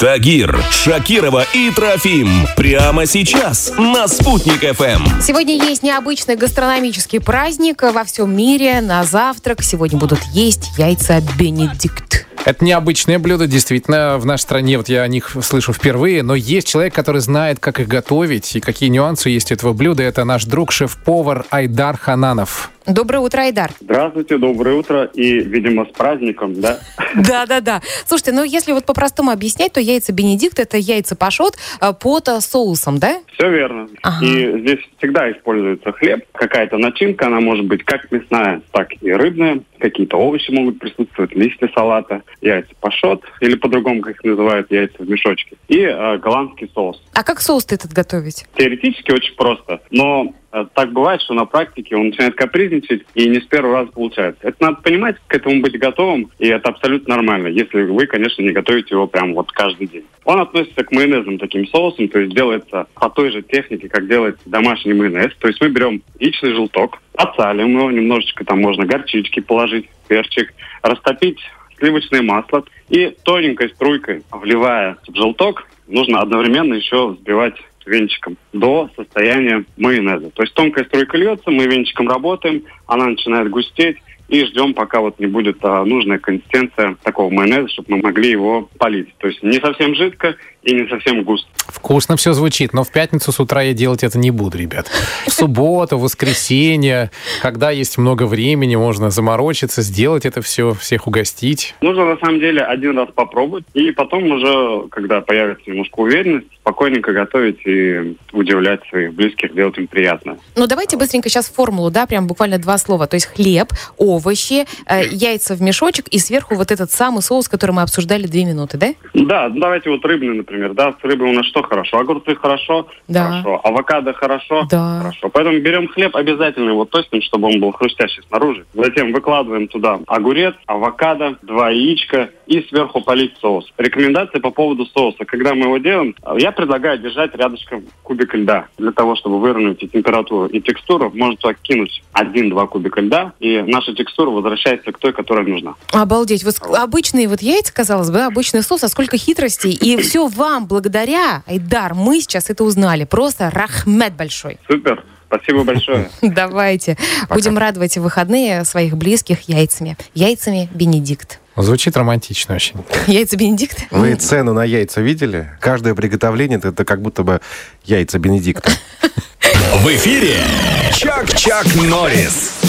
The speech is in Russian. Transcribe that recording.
Тагир, Шакирова и Трофим. Прямо сейчас на «Спутник ФМ». Сегодня есть необычный гастрономический праздник во всем мире. На завтрак сегодня будут есть яйца Бенедикт. Это необычное блюдо, действительно, в нашей стране, вот я о них слышу впервые, но есть человек, который знает, как их готовить и какие нюансы есть у этого блюда. Это наш друг, шеф-повар Айдар Хананов. Доброе утро, Айдар. Здравствуйте, доброе утро и, видимо, с праздником, да? Да-да-да. Слушайте, ну если вот по-простому объяснять, то яйца Бенедикт – это яйца пашот э, под соусом, да? Все верно. Ага. И здесь всегда используется хлеб, какая-то начинка, она может быть как мясная, так и рыбная, какие-то овощи могут присутствовать, листья салата, яйца пашот, или по-другому, как их называют, яйца в мешочке, и э, голландский соус. А как соус этот готовить? Теоретически очень просто, но так бывает, что на практике он начинает капризничать и не с первого раза получается. Это надо понимать, к этому быть готовым, и это абсолютно нормально, если вы, конечно, не готовите его прям вот каждый день. Он относится к майонезным таким соусам, то есть делается по той же технике, как делается домашний майонез. То есть мы берем яичный желток, отсалим его, немножечко там можно горчички положить, перчик, растопить сливочное масло и тоненькой струйкой, вливая в желток, нужно одновременно еще взбивать венчиком до состояния майонеза. То есть тонкая струйка льется, мы венчиком работаем, она начинает густеть, и ждем, пока вот не будет а, нужная консистенция такого майонеза, чтобы мы могли его полить. То есть не совсем жидко и не совсем густо. Вкусно все звучит, но в пятницу с утра я делать это не буду, ребят. В субботу, в воскресенье, когда есть много времени, можно заморочиться, сделать это все, всех угостить. Нужно на самом деле один раз попробовать, и потом уже, когда появится немножко уверенность, спокойненько готовить и удивлять своих близких, делать им приятно. Ну, давайте быстренько сейчас формулу, да, прям буквально два слова. То есть хлеб, овощи, э, яйца в мешочек и сверху вот этот самый соус, который мы обсуждали две минуты, да? Да, давайте вот рыбный, например, да, с рыбой у нас что хорошо? Огурцы хорошо? Да. Хорошо. Авокадо хорошо? Да. Хорошо. Поэтому берем хлеб, обязательно его тостим, чтобы он был хрустящий снаружи. Затем выкладываем туда огурец, авокадо, два яичка и сверху полить соус. Рекомендации по поводу соуса. Когда мы его делаем, я предлагаю держать рядышком кубик льда. Для того, чтобы выровнять и температуру, и текстуру, можно туда кинуть один-два кубика льда, и наша текстура возвращается к той, которая нужна. Обалдеть. Вот ск- обычные вот яйца, казалось бы, обычный соус, а сколько хитростей. И все вам благодаря, Айдар, мы сейчас это узнали. Просто рахмет большой. Супер. Спасибо большое. Давайте. Будем радовать в выходные своих близких яйцами. Яйцами Бенедикт. Звучит романтично очень. Яйца Бенедикт? Вы цену на яйца видели? Каждое приготовление это, это как будто бы яйца Бенедикта. В эфире Чак-Чак Норрис.